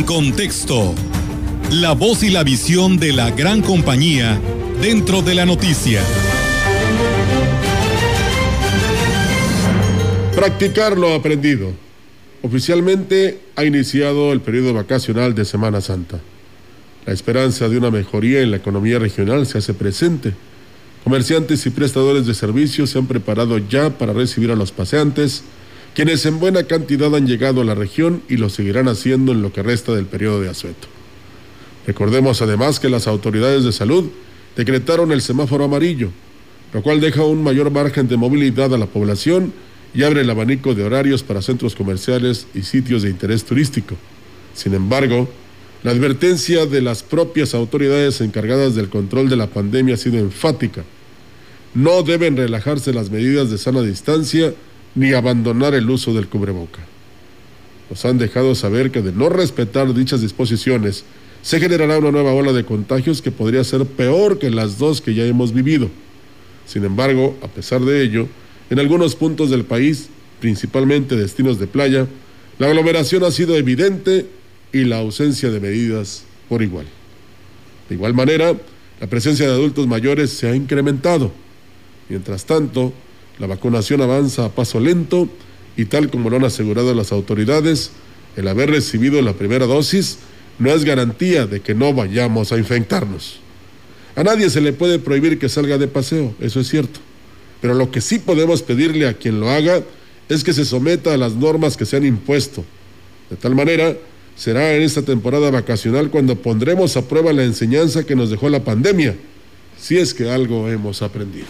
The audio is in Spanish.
Contexto, la voz y la visión de la gran compañía dentro de la noticia. Practicar lo aprendido. Oficialmente ha iniciado el periodo vacacional de Semana Santa. La esperanza de una mejoría en la economía regional se hace presente. Comerciantes y prestadores de servicios se han preparado ya para recibir a los paseantes, quienes en buena cantidad han llegado a la región y lo seguirán haciendo en lo que resta del periodo de asueto. Recordemos además que las autoridades de salud decretaron el semáforo amarillo, lo cual deja un mayor margen de movilidad a la población y abre el abanico de horarios para centros comerciales y sitios de interés turístico. Sin embargo, la advertencia de las propias autoridades encargadas del control de la pandemia ha sido enfática. No deben relajarse las medidas de sana distancia ni abandonar el uso del cubreboca. Nos han dejado saber que de no respetar dichas disposiciones se generará una nueva ola de contagios que podría ser peor que las dos que ya hemos vivido. Sin embargo, a pesar de ello, en algunos puntos del país, principalmente destinos de playa, la aglomeración ha sido evidente y la ausencia de medidas por igual. De igual manera, la presencia de adultos mayores se ha incrementado. Mientras tanto, la vacunación avanza a paso lento y tal como lo han asegurado las autoridades, el haber recibido la primera dosis no es garantía de que no vayamos a infectarnos. A nadie se le puede prohibir que salga de paseo, eso es cierto. Pero lo que sí podemos pedirle a quien lo haga es que se someta a las normas que se han impuesto. De tal manera, será en esta temporada vacacional cuando pondremos a prueba la enseñanza que nos dejó la pandemia, si es que algo hemos aprendido.